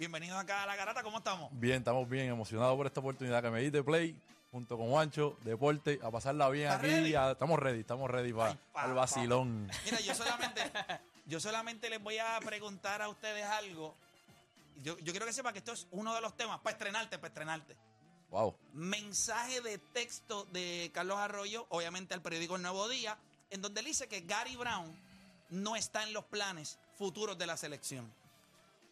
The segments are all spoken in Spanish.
Bienvenidos acá a La Garata, ¿cómo estamos? Bien, estamos bien emocionados por esta oportunidad que me diste Play junto con Juancho, Deporte, a pasarla bien ¿Estás aquí. ready? a- estamos ready, estamos ready para pa, el vacilón. Mira, yo solamente, yo solamente les voy a preguntar a ustedes algo. Yo, yo quiero que sepan que esto es uno de los temas, para estrenarte, para estrenarte. Wow. Mensaje de texto de Carlos Arroyo, obviamente al periódico El Nuevo Día, en donde él dice que Gary Brown no está en los planes futuros de la selección.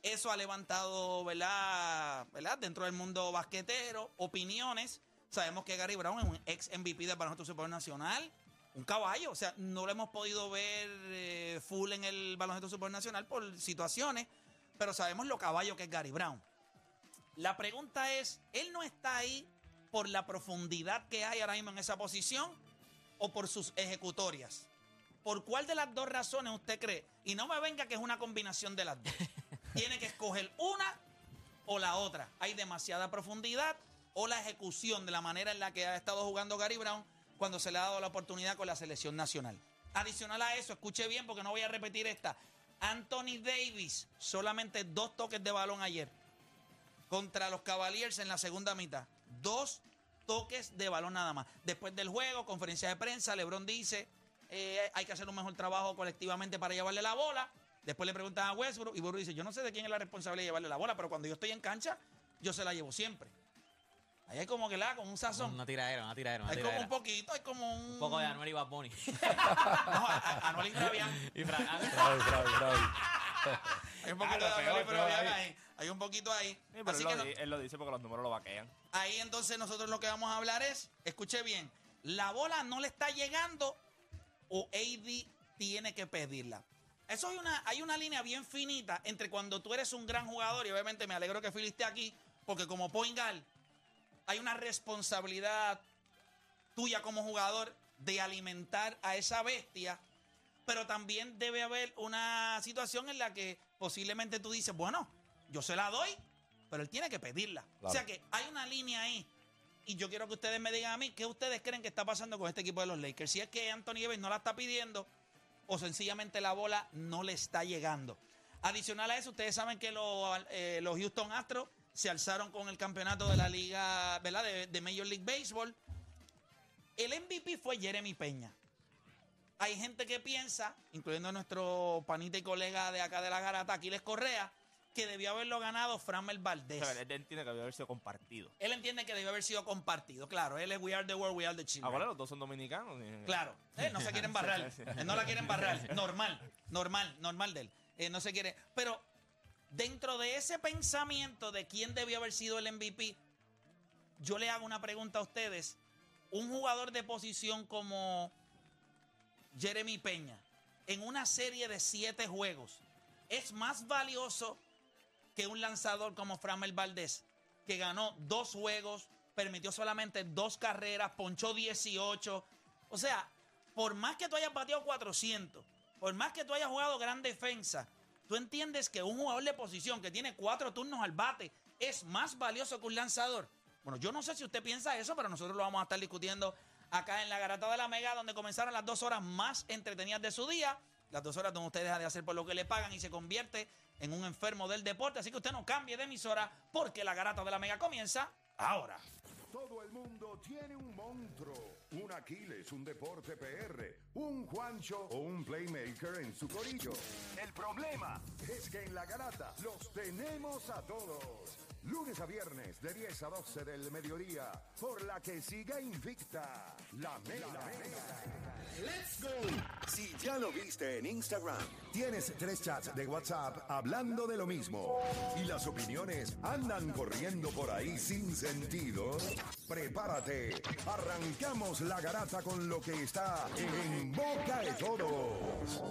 Eso ha levantado, ¿verdad? ¿verdad? Dentro del mundo basquetero, opiniones. Sabemos que Gary Brown es un ex MVP del baloncesto superior nacional, un caballo. O sea, no lo hemos podido ver eh, full en el baloncesto superior nacional por situaciones, pero sabemos lo caballo que es Gary Brown. La pregunta es, ¿él no está ahí por la profundidad que hay ahora mismo en esa posición o por sus ejecutorias? ¿Por cuál de las dos razones usted cree? Y no me venga que es una combinación de las dos. Tiene que escoger una o la otra. Hay demasiada profundidad o la ejecución de la manera en la que ha estado jugando Gary Brown cuando se le ha dado la oportunidad con la selección nacional. Adicional a eso, escuche bien porque no voy a repetir esta. Anthony Davis, solamente dos toques de balón ayer contra los Cavaliers en la segunda mitad. Dos toques de balón nada más. Después del juego, conferencia de prensa, LeBron dice, eh, hay que hacer un mejor trabajo colectivamente para llevarle la bola. Después le preguntan a Westbrook y Westbrook dice, yo no sé de quién es la responsabilidad de llevarle la bola, pero cuando yo estoy en cancha, yo se la llevo siempre. Ahí hay como que la, con un sazón. Una tiradera, una tiradera, una hay como un poquito, hay como un... Un poco de Anuel y Bad Bunny. No, Anuel y Fabián. y. Hay un poquito Ah, de pegó, Anuel y pero Fabián ahí. Hay un poquito ahí. Sí, pero Así él, que lo, no- di- él lo dice porque los números lo vaquean. Ahí entonces nosotros lo que vamos a hablar es, escuche bien, la bola no le está llegando o AD tiene que pedirla. Eso hay una, hay una línea bien finita entre cuando tú eres un gran jugador y obviamente me alegro que Phil esté aquí porque como point guard hay una responsabilidad tuya como jugador de alimentar a esa bestia, pero también debe haber una situación en la que posiblemente tú dices, bueno, yo se la doy, pero él tiene que pedirla. O sea que hay una línea ahí. Y yo quiero que ustedes me digan a mí qué ustedes creen que está pasando con este equipo de los Lakers. Si es que Anthony Davis no la está pidiendo o sencillamente la bola no le está llegando. Adicional a eso, ustedes saben que los, eh, los Houston Astros se alzaron con el campeonato de la liga, ¿verdad? De, Major League Baseball. El MVP fue Jeremy Peña. Hay gente que piensa, incluyendo nuestro panita y colega de acá de la garata, Aquiles Correa, que debió haberlo ganado Framel O Valdés. sea, él entiende que debe haber sido compartido. Él entiende que debió haber sido compartido. Claro, él es We Are the World, We Are the Children. Ahora los dos son dominicanos. Claro, eh, no se quieren barrar. No la quieren barrar. Normal, normal, normal de él. Eh, no se quiere. Pero dentro de ese pensamiento de quién debió haber sido el MVP, yo le hago una pregunta a ustedes. Un jugador de posición como Jeremy Peña, en una serie de siete juegos, es más valioso que un lanzador como Framel Valdés, que ganó dos juegos, permitió solamente dos carreras, ponchó 18. O sea, por más que tú hayas bateado 400, por más que tú hayas jugado gran defensa, tú entiendes que un jugador de posición que tiene cuatro turnos al bate es más valioso que un lanzador. Bueno, yo no sé si usted piensa eso, pero nosotros lo vamos a estar discutiendo acá en la Garata de la Mega, donde comenzaron las dos horas más entretenidas de su día. Las dos horas donde usted deja de hacer por lo que le pagan y se convierte en un enfermo del deporte. Así que usted no cambie de emisora porque la Garata de la Mega comienza ahora. Todo el mundo tiene un monstruo, un Aquiles, un deporte PR, un Juancho o un playmaker en su corillo. El problema es que en la garata los tenemos a todos. Lunes a viernes de 10 a 12 del mediodía, por la que siga invicta la mega. ¡Let's go! Si ya lo viste en Instagram, tienes tres chats de WhatsApp hablando de lo mismo y las opiniones andan corriendo por ahí sin sentido, prepárate. Arrancamos la garata con lo que está en boca de todos.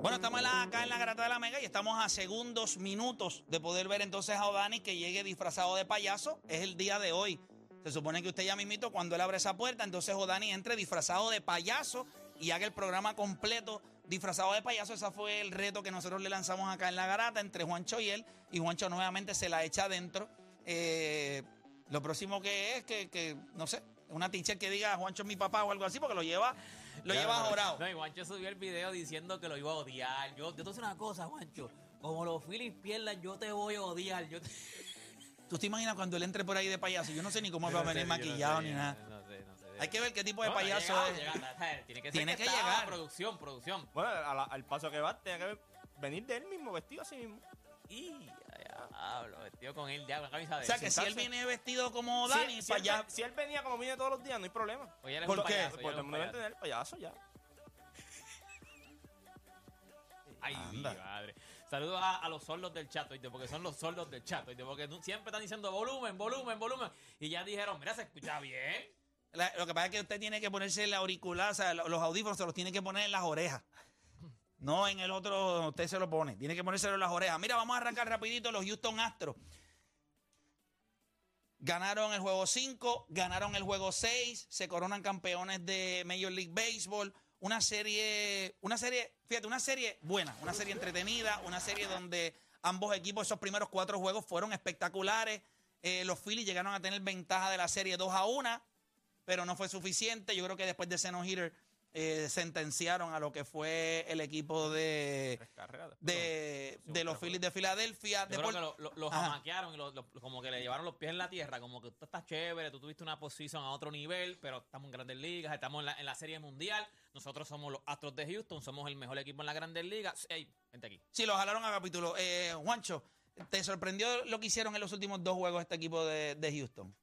Bueno, estamos acá en la Garata de la Mega y estamos a segundos, minutos de poder ver entonces a Odani que llegue disfrazado de payaso. Es el día de hoy. Se supone que usted ya mismito, cuando él abre esa puerta, entonces Odani entre disfrazado de payaso y haga el programa completo disfrazado de payaso. Ese fue el reto que nosotros le lanzamos acá en la Garata entre Juancho y él. Y Juancho nuevamente se la echa adentro. Eh, lo próximo que es que, que, no sé, una teacher que diga Juancho es mi papá o algo así, porque lo lleva, lo lleva jorado. No, y Juancho subió el video diciendo que lo iba a odiar. Yo, yo te voy a decir una cosa, Juancho. como los Phillies pierdan, yo te voy a odiar. Yo te... ¿Tú te imaginas cuando él entre por ahí de payaso? Yo no sé ni cómo va a venir maquillado ni nada. No sé, no sé. Hay que ver qué tipo de payaso es. Tiene que ser Tiene que, llegar. Producción, producción. Bueno, la- al paso que va, tenía que venir de él mismo, vestido así mismo. Y diablo, vestido con él, ya, una camisa de O sea, que si él viene vestido como Dani, si, allá. si él venía como viene todos los días, no hay problema. Oye, él es ¿Por un qué? payaso, Pues todo el un mundo va a entender el payaso ya. Ay, madre. Saludos a, los sordos del chat, ¿oíste? porque son los sordos del chat, ¿oíste? porque siempre están diciendo volumen, volumen, volumen. Y ya dijeron, mira, se escucha bien. La- lo que pasa es que usted tiene que ponerse el auricular, o sea, lo- los audífonos se los tiene que poner en las orejas. No en el otro usted se lo pone. Tiene que ponérselo en las orejas. Mira, vamos a arrancar rapidito los Houston Astros. Ganaron el juego 5, ganaron el juego 6, se coronan campeones de Major League Baseball. Una serie, una serie, fíjate, una serie buena, una serie entretenida, una serie donde ambos equipos, esos primeros cuatro juegos fueron espectaculares. Eh, los Phillies llegaron a tener ventaja de la serie 2 a 1, pero no fue suficiente. Yo creo que después de ese no-hitter eh, sentenciaron a lo que fue el equipo de, carreras de, los Phillies de Filadelfia. Yo De creo por- que lo, lo, lo Ajá. jamaquearon y lo- lo- como que le llevaron los pies en la tierra, como que tú estás chévere, tú tuviste una posición a otro nivel, pero estamos en grandes ligas, estamos en la, en la serie mundial, nosotros somos los Astros de Houston, somos el mejor equipo en las grandes ligas. Ey, vente aquí. Sí, lo jalaron a capítulo. Eh, Juancho, ¿te sorprendió lo que hicieron en los últimos dos juegos este equipo de, de Houston?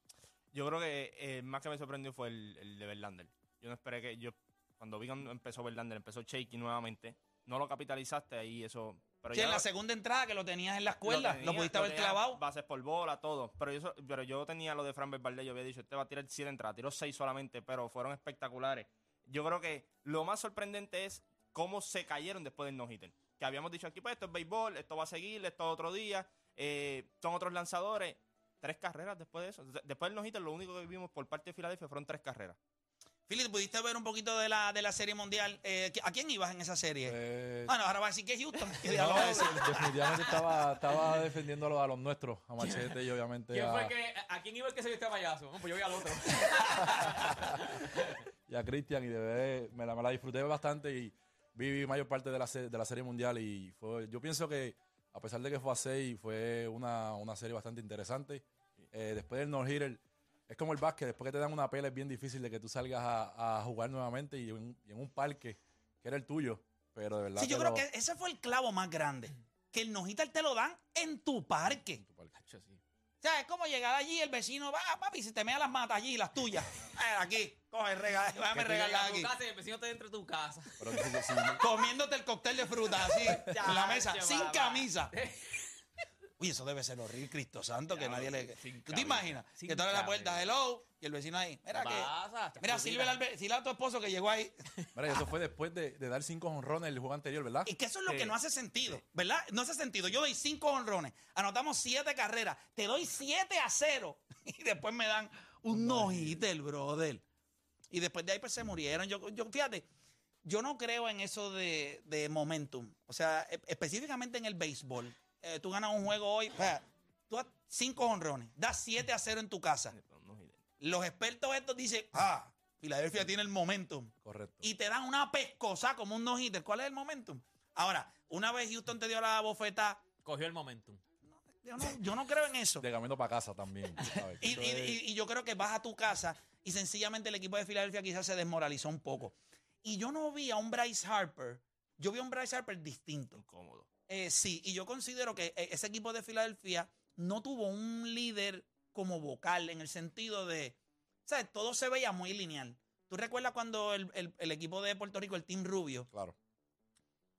Yo creo que eh, más que me sorprendió fue el, el de Verlander. Yo no esperé que. yo Cuando vi cuando empezó Verlander, empezó Shaky nuevamente. No lo capitalizaste ahí, eso. Pero Sí, ya en la lo- segunda entrada que lo tenías en la escuela, lo, tenía- pudiste haber clavado. Bases por bola, todo. Pero yo, pero yo tenía lo de Fran Valdez, yo había dicho, este va a tirar siete entradas, tiró seis solamente, pero fueron espectaculares. Yo creo que lo más sorprendente es cómo se cayeron después del no-hitter. Que habíamos dicho aquí, pues esto es béisbol, esto va a seguir, esto es otro día, eh, son otros lanzadores. Tres carreras después de eso. De- Después del no-hitter, lo único que vimos por parte de Filadelfia fueron tres carreras. Philip, ¿pudiste ver un poquito de la, de la serie mundial? Eh, ¿A quién ibas en esa serie? Eh, Bueno, ahora va a decir que es Houston. ¿Qué no, a decir? definitivamente estaba, estaba defendiendo a los, a los nuestros, a Machete y obviamente ¿Quién a, fue que, a quién iba el que se viste payaso? No, pues yo vi al otro. y a Cristian y de verdad me la, me la disfruté bastante y vi mayor parte de la, de la serie mundial y fue, yo pienso que a pesar de que fue a 6 fue una, una serie bastante interesante. Eh, después del no-hitter es como el básquet, después que te dan una pela es bien difícil de que tú salgas a, a jugar nuevamente y en, y en un parque que era el tuyo, pero de verdad Sí, yo creo lo- que ese fue el clavo más grande. Que el nojita te lo dan en tu parque. tu parque. Sí. O sea, es como llegar allí, el vecino va, papi, se te mea las matas allí, las tuyas. Aquí, coge, regala, déjame regalar aquí. casa y el vecino está dentro de tu casa. Pero Comiéndote el cóctel de fruta así, en la mesa, sin camisa. Uy, eso debe ser horrible, Cristo Santo, que nadie le. ¿Tú te imaginas? sin que tú abres la puerta, hello, y el vecino ahí. Mira ¿Qué que. Mira, sirve al, ve- sirve a tu esposo que llegó ahí. Mira, y eso fue después de, de dar cinco honrones el juego anterior, ¿verdad? Y que eso es lo Sí. que no hace sentido, ¿verdad? No hace sentido. Yo doy cinco honrones, anotamos siete carreras, te doy siete a cero y después me dan un no-hitter, brother. Y después de ahí pues se murieron. Yo, yo fíjate, yo no creo en eso de, de momentum. O sea, e- específicamente en el béisbol. Eh, tú ganas un juego hoy, tú das cinco honrones, das siete a cero en tu casa. No-hitter. Los expertos estos dicen, ah, Filadelfia tiene el momentum Correcto. y te dan una pescosa como un no-hitter. ¿Cuál es el momentum? Ahora, una vez Houston te dio la bofeta, Cogió el momentum. yo no, yo no creo en eso. De camino para casa también. tú sabes, que Y, eso y- es- y- y yo creo que vas a tu casa y sencillamente el equipo de Filadelfia quizás se desmoralizó un poco. Y yo no vi a un Bryce Harper, yo vi a un Bryce Harper distinto. Incómodo. Eh, sí, y yo considero que eh, ese equipo de Filadelfia no tuvo un líder como vocal en el sentido de, ¿sabes? Todo se veía muy lineal. ¿Tú recuerdas cuando el, el- el equipo de Puerto Rico, el Team Rubio, Claro.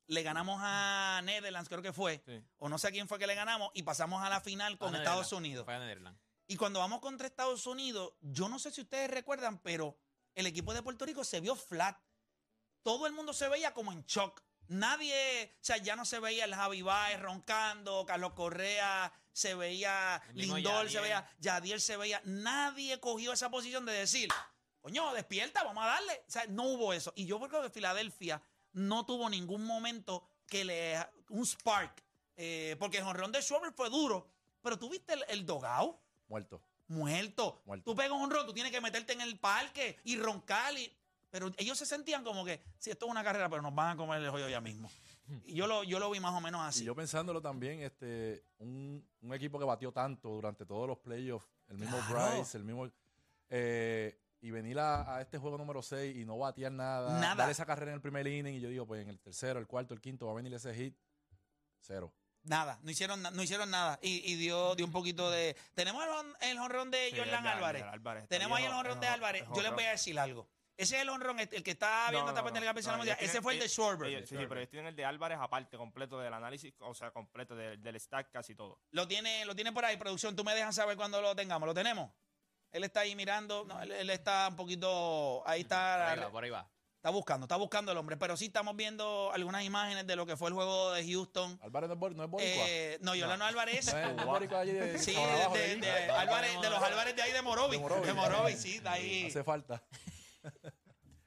le ganamos a Netherlands, creo que fue, Sí. o no sé a quién fue que le ganamos, y pasamos a la final con A Estados. Unidos? Fue a Netherlands. Y cuando vamos contra Estados Unidos, yo no sé si ustedes recuerdan, pero el equipo de Puerto Rico se vio flat. Todo el mundo se veía como en shock. Nadie, o sea, ya no se veía el Javi Baez roncando, Carlos Correa, se veía Lindor, se Yadier. veía, Yadier se veía. Nadie cogió esa posición de decir, coño, despierta, vamos a darle. O sea, no hubo eso. Y yo creo que Filadelfia no tuvo ningún momento que le. un spark. Eh, porque el jonrón de Schwarber fue duro. Pero tú viste el, el dogao Muerto. muerto. Muerto. Tú pegas un ron, tú tienes que meterte en el parque y roncar. Y... Pero ellos se sentían como que, si esto es una carrera, pero nos van a comer el hoyo ya mismo. Y yo lo, yo lo vi más o menos así. Y yo pensándolo también, este, un, un equipo que batió tanto durante todos los playoffs, el mismo Claro. Bryce, el mismo. eh, y venir a, a este juego número 6 y no batear nada, Nada. dar esa carrera en el primer inning, y yo digo, pues en el tercero, el cuarto, el quinto va a venir ese hit, cero. Nada, no hicieron, no hicieron nada. Y, y dio, dio un poquito de. Tenemos el, el honrón de Sí, Jordan Álvarez. Álvarez Tenemos ahí el honrón de Álvarez. Yo les voy a decir algo. Ese es el honrón, el que está viendo no, esta no, parte de la Mundial. Ese fue el de Schwarber. Sí, sí, pero ellos tienen el de Álvarez aparte, completo del análisis, o sea, completo del, del stack, casi todo. Lo tiene, lo tiene por ahí, producción. Tú me dejas saber cuando lo tengamos. ¿Lo tenemos? Él está ahí mirando. No, él, él está un poquito. Ahí Por está. ahí va, por ahí va. Está buscando, está buscando el hombre. Pero sí estamos viendo algunas imágenes de lo que fue el juego de Houston. Álvarez no es, no es boricua. Eh, no, Yolano Álvarez. no es boricua allí de, Sí, de, de de- ahí. de Álvarez, de los Álvarez de ahí. De Morovi. De Morovi, sí, está ahí. Hace falta.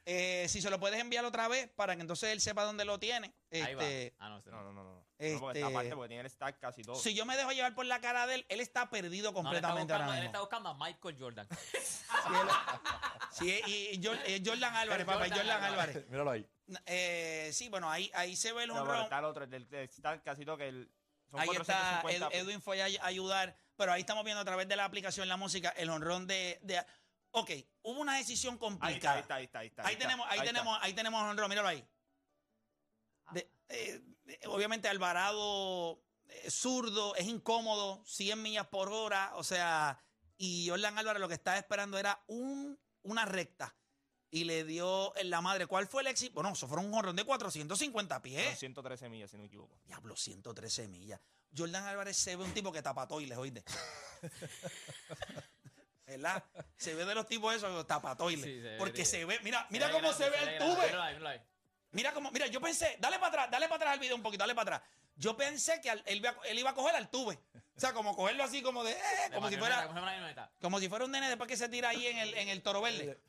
Eh, si se lo puedes enviar otra vez para que entonces él sepa dónde lo tiene. Ahí va. Este, Ah, no, ese No, no. no, no. no. No, Este- porque está aparte, porque tiene el stack casi todo. si yo me dejo llevar por la cara de él, él está perdido No, él está completamente buscando- ahora él mismo. está buscando a Michael Jordan. Sí, y, y Jor- eh, Jordan Álvarez, El papá, Jordan Jordan Álvarez. Álvarez. Míralo ahí. Eh, sí, bueno, ahí, ahí se ve el No, pero honrón. está el otro, el del, stack casi todo, que el, son Ahí está, 450. Ed- Edwin fue a ay- ayudar, pero ahí estamos viendo a través de la aplicación la música, el honrón de, de- Ok, hubo una decisión Ahí está, complicada. ahí está, ahí está. Ahí, está, Ahí está, tenemos, ahí tenemos, ahí tenemos honrón, míralo ahí. De- eh, eh, obviamente Alvarado eh, zurdo, es incómodo, 100 millas por hora, o sea, y Jordan Álvarez lo que estaba esperando era un, una recta y le dio en la madre. ¿Cuál fue el éxito? Bueno, eso fueron un honrón de 450 Son pies. 113 millas, si no me equivoco. Diablo, 113 millas. Jordan Álvarez se ve un tipo que tapa toiles, oíste. ¿Verdad? Se ve de los tipos esos tapa toiles. Sí, se ve, porque se ve, mira, mira cómo grande, se ve el grande. tube. Mira cómo, mira, yo pensé, dale para atrás, dale para atrás al video un poquito, dale para atrás. Yo pensé que al- él, iba a- él iba a coger al tube. O sea, como cogerlo así como de, eh, como si fuera, como si fuera una marioneta. como si fuera un nene después que se tira ahí en el, en el toro verde.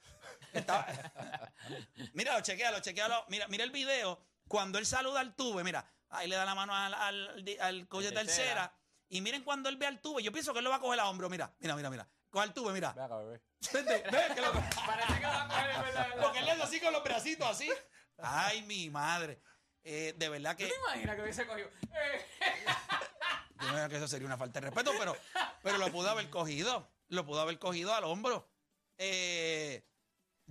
Estaba- míralo, chequealo, chequealo. Mira, mira el video. Cuando él saluda al tube, mira, ahí le da la mano al, al, al El tercera. tercera. Y miren cuando él ve al tube, yo pienso que él lo va a coger a hombro. Mira, mira, mira, mira. Coge al tube, mira. Ve acá, bebé. Vente, ve que lo- Parece que lo va a coger en verdad. porque él le hace así con los bracitos, así. Ay, mi madre. Eh, de verdad que. ¿Tú te imaginas que hubiese cogido? Eh, Yo me imagino que eso sería una falta de respeto, pero, pero lo pudo haber cogido. Lo pudo haber cogido al hombro. Eh,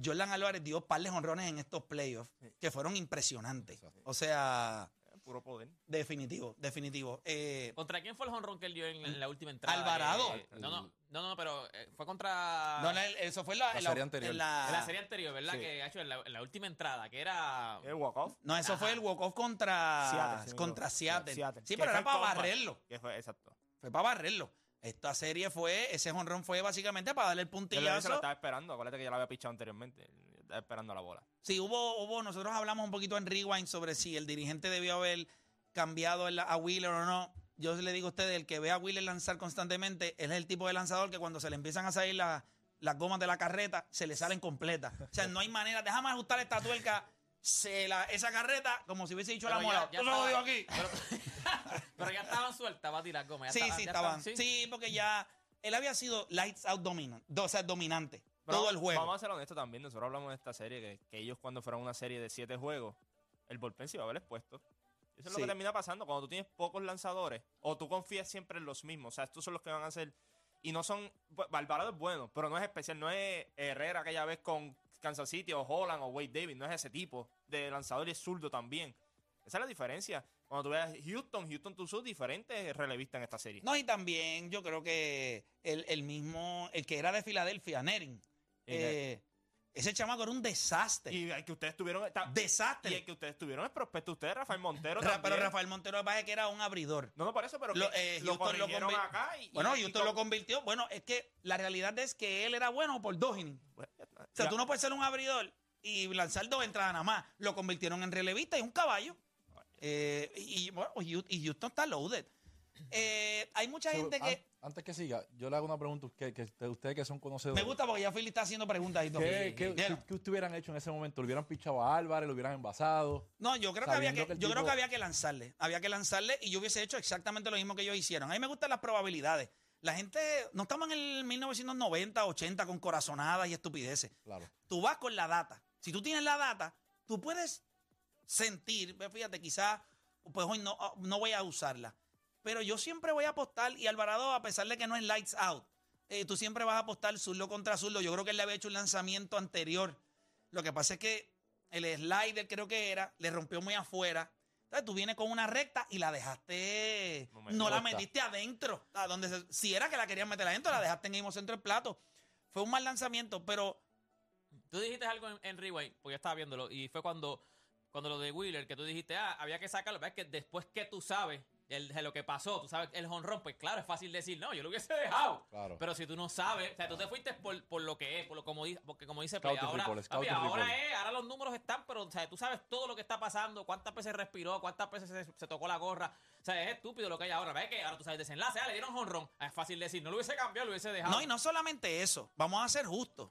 Jordan Álvarez dio par de honrones en estos playoffs que fueron impresionantes. O sea, Puro poder. definitivo, definitivo. Eh, ¿Contra quién fue el honrón que él dio en, en la última entrada? Alvarado. Eh, no, no, no, no, pero eh, fue contra... no, no, eso fue en la, La en la- serie anterior. en la- en la serie anterior, ¿verdad? Sí. Que ha hecho en la, en la última entrada, que era... El walk-off. no, eso fue el walk-off contra Seattle, contra. Seattle. Seattle. Sí, pero era para barrerlo. Que fue, exacto. Fue para barrerlo. Esta serie fue, ese honrón fue básicamente para darle el Yo puntillazo. lo estaba esperando. Acuérdate que ya lo había pichado anteriormente. Esperando la bola. Sí, hubo, hubo, nosotros hablamos un poquito en Rewind sobre si el dirigente debió haber cambiado el- a Wheeler o no. Yo le digo a ustedes, el que ve a Wheeler lanzar constantemente, él es el tipo de lanzador que cuando se le empiezan a salir la- las gomas de la carreta, se le salen completas. O sea, no hay manera, déjame ajustar esta tuerca, se la, esa carreta, como si hubiese dicho Pero la mola. Yo lo digo aquí. Pero ya estaban sueltas, va a tirar goma. ya Sí, sí, ya estaban. ¿sí? Sí, porque ya él había sido lights out dominant, o sea, dominante. Pero todo el juego. Vamos a ser honestos también. Nosotros hablamos de esta serie que, que ellos cuando fueron una serie de siete juegos, el bullpen se iba a haber expuesto. Eso es lo que termina pasando cuando tú tienes pocos lanzadores o tú confías siempre en los mismos. O sea, estos son los que van a hacer. Y no son. bu- Alvarado es bueno, pero no es especial. No es Herrera aquella vez con Kansas City o Holland o Wade Davis. No es ese tipo de lanzador y es zurdo también. Esa es la diferencia. Cuando tú veas Houston, Houston tú sos diferente relevista en esta serie. No, y también yo creo que el, el mismo, el que era de Filadelfia, Nering, eh, ese chamaco era un desastre. Y el que ustedes tuvieron. ta- Y desastre. el que ustedes tuvieron es prospecto. Ustedes, Rafael Montero. Ra- pero Rafael Montero lo que pasa es que era un abridor. No, no, por eso, pero Lo- eh, lo acá y, Bueno, y- lo con- convirtió. Bueno, es que la realidad es que él era bueno por dos innings. Bueno. O sea, Ya. tú no puedes ser un abridor y lanzar dos entradas nada más. Lo convirtieron en relevista y un caballo. Eh, y, bueno, Houston- y Houston está loaded. Eh, hay mucha So, gente que... antes que siga, yo le hago una pregunta a usted, que, ustedes que son conocedores. Me gusta porque ya Philly está haciendo preguntas. y todo. ¿Qué, qué, qué- qué ustedes hubieran hecho en ese momento? ¿Lo hubieran pichado a Álvarez? ¿Lo hubieran envasado? No, yo creo que había que, yo creo que había que lanzarle. Había que lanzarle y yo hubiese hecho exactamente lo mismo que ellos hicieron. A mí me gustan las probabilidades. La gente, no estamos en el 1990, 80 con corazonadas y estupideces. Claro. Tú vas con la data. Si tú tienes la data, tú puedes sentir, fíjate, quizás pues hoy no, no voy a usarla. Pero yo siempre voy a apostar y Alvarado, a pesar de que no es lights out, eh, tú siempre vas a apostar zurdo contra zurdo. Yo creo que él le había hecho un lanzamiento anterior. Lo que pasa es que el slider creo que era, le rompió muy afuera. Entonces tú vienes con una recta y la dejaste, No no, me la metiste adentro. A donde se- si era que la querían meter adentro, la dejaste en el mismo centro del plato. Fue un mal lanzamiento, pero Tú dijiste algo en, en Rewind, porque yo estaba viéndolo, y fue cuando, cuando lo de Wheeler, que tú dijiste, ah, había que sacarlo. ¿Ves que después que tú sabes el, de lo que pasó, tú sabes el honrón, pues claro, es fácil decir, no, yo lo hubiese dejado. Claro. Pero si tú no sabes, o sea, tú te fuiste por, por lo que es, por lo como dice, porque como dice Play, Scouting ahora, papi, ahora es, ahora los números están, pero o sea, tú sabes todo lo que está pasando, cuántas veces respiró, cuántas veces se, se tocó la gorra. O sea, es estúpido lo que hay ahora. ¿Ves que ahora tú sabes desenlace? Ah, le dieron honrón. Es fácil decir, no lo hubiese cambiado, lo hubiese dejado. No, y no solamente eso. Vamos a ser justos.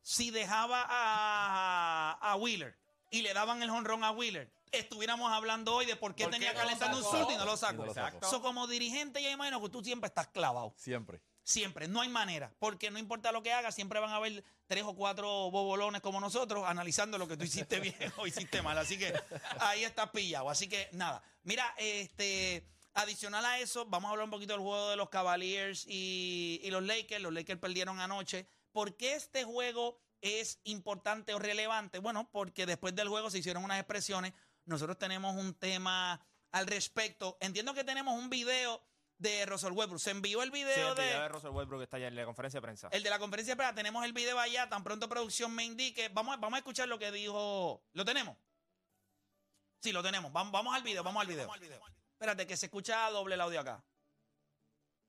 Si dejaba a, a Wheeler y le daban el honrón a Wheeler, estuviéramos hablando hoy de por qué ¿Por qué tenía lo calentando un sacó? surdo y no lo Y sacó. no lo sacó. Exacto. So, como dirigente, yo imagino que tú siempre estás clavado. Siempre. Siempre. No hay manera. Porque no importa lo que hagas, siempre van a haber tres o cuatro bobolones como nosotros analizando lo que tú hiciste bien o hiciste mal. Así que ahí estás pillado. Así que nada. Mira, este. Adicional a eso, vamos a hablar un poquito del juego de los Cavaliers y, y los Lakers. Los Lakers perdieron anoche. ¿Por qué este juego es importante o relevante? Bueno, porque después del juego se hicieron unas expresiones. Nosotros tenemos un tema al respecto. Entiendo que tenemos un video de Russell Westbrook. Se envió el Sí, video el de... video de Russell Westbrook que está allá en la conferencia de prensa. El de la conferencia de prensa, tenemos el video allá, tan pronto producción me indique. Vamos, a- vamos a escuchar lo que dijo. ¿Lo tenemos? Sí, lo tenemos. Vamos, vamos al video, vamos al video. Espérate, que se escucha doble el audio acá.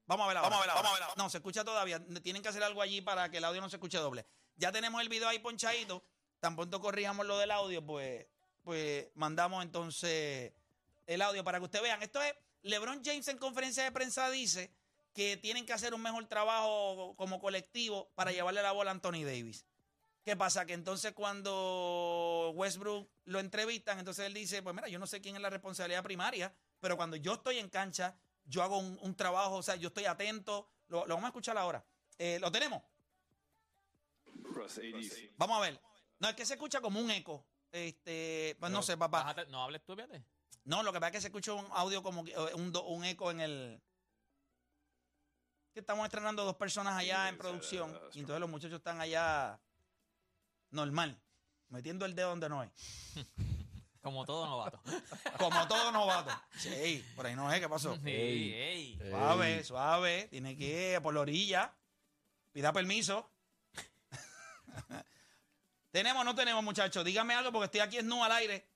Vamos a ver ahora. Vamos a ver ahora. No, se escucha todavía. Tienen que hacer algo allí para que el audio no se escuche doble. Ya tenemos el video ahí ponchadito. Tan pronto corrijamos lo del audio, pues, pues mandamos entonces el audio para que ustedes vean. Esto es, LeBron James en conferencia de prensa dice que tienen que hacer un mejor trabajo como colectivo para llevarle la bola a Anthony Davis. ¿Qué pasa? Que entonces cuando Westbrook lo entrevistan, entonces él dice, pues mira, yo no sé quién es la responsabilidad primaria, pero cuando yo estoy en cancha, yo hago un, un trabajo, o sea, yo estoy atento. Lo, lo vamos a escuchar ahora. Eh, ¿Lo tenemos? Vamos a ver. No, es que se escucha como un eco. Este, pues no sé, papá. bájate- no hables tú, fíjate. No, lo que pasa es que se escucha un audio como que, eh, un, do- un eco en el. Que estamos estrenando dos personas allá en producción. Y entonces los muchachos están allá normal, metiendo el dedo donde no es. Como todo novato. Como todo novato. Sí, por ahí no es, ¿qué pasó? Sí, Ey. ey. Suave, suave. Tiene que ir por la orilla. Pida permiso. ¿Tenemos o no tenemos, muchachos? Dígame algo porque estoy aquí en al aire.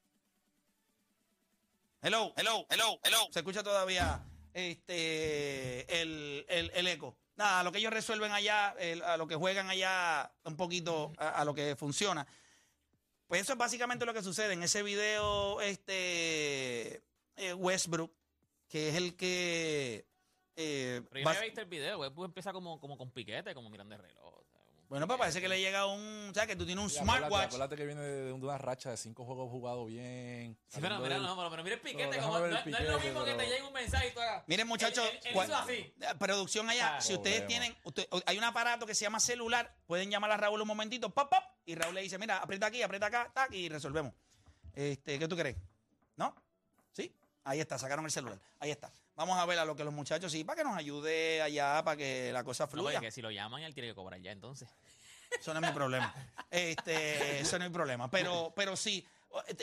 Hello, hello, hello, hello. Se escucha todavía este el, el- el eco. Nada, a lo que ellos resuelven allá, el- a lo que juegan allá, un poquito a, a lo que funciona. Pues eso es básicamente lo que sucede en ese video, este eh, Westbrook, que es el que eh, no había visto el video. Pues empieza como, como con piquete, como mirando el reloj. Como- bueno, pues parece que le llega un, o sea, que tú tienes un smartwatch. Acuérdate que viene de, una racha de cinco juegos jugados bien. Sí, pero mira, del- no, pero, pero mira el piquete, como, no, no es lo mismo que te llegue un mensaje y tú hagas. Miren, muchachos, Él, él- él cua- hizo así. eh, producción allá, Ah. si ustedes Problema. tienen, usted- hay un aparato que se llama celular, pueden llamar a Raúl un momentito, pop, pop, y Raúl le dice, mira, aprieta aquí, aprieta acá, tac, y resolvemos. Este, ¿Qué tú crees? ¿No? ¿Sí? Ahí está, sacaron el celular. Ahí está. Vamos a ver a lo que los muchachos, sí, para que nos ayude allá, para que la cosa No, fluya. porque que si lo llaman, él tiene que cobrar ya, entonces. Eso no es mi problema. Este, eso no es mi problema. Pero, pero sí,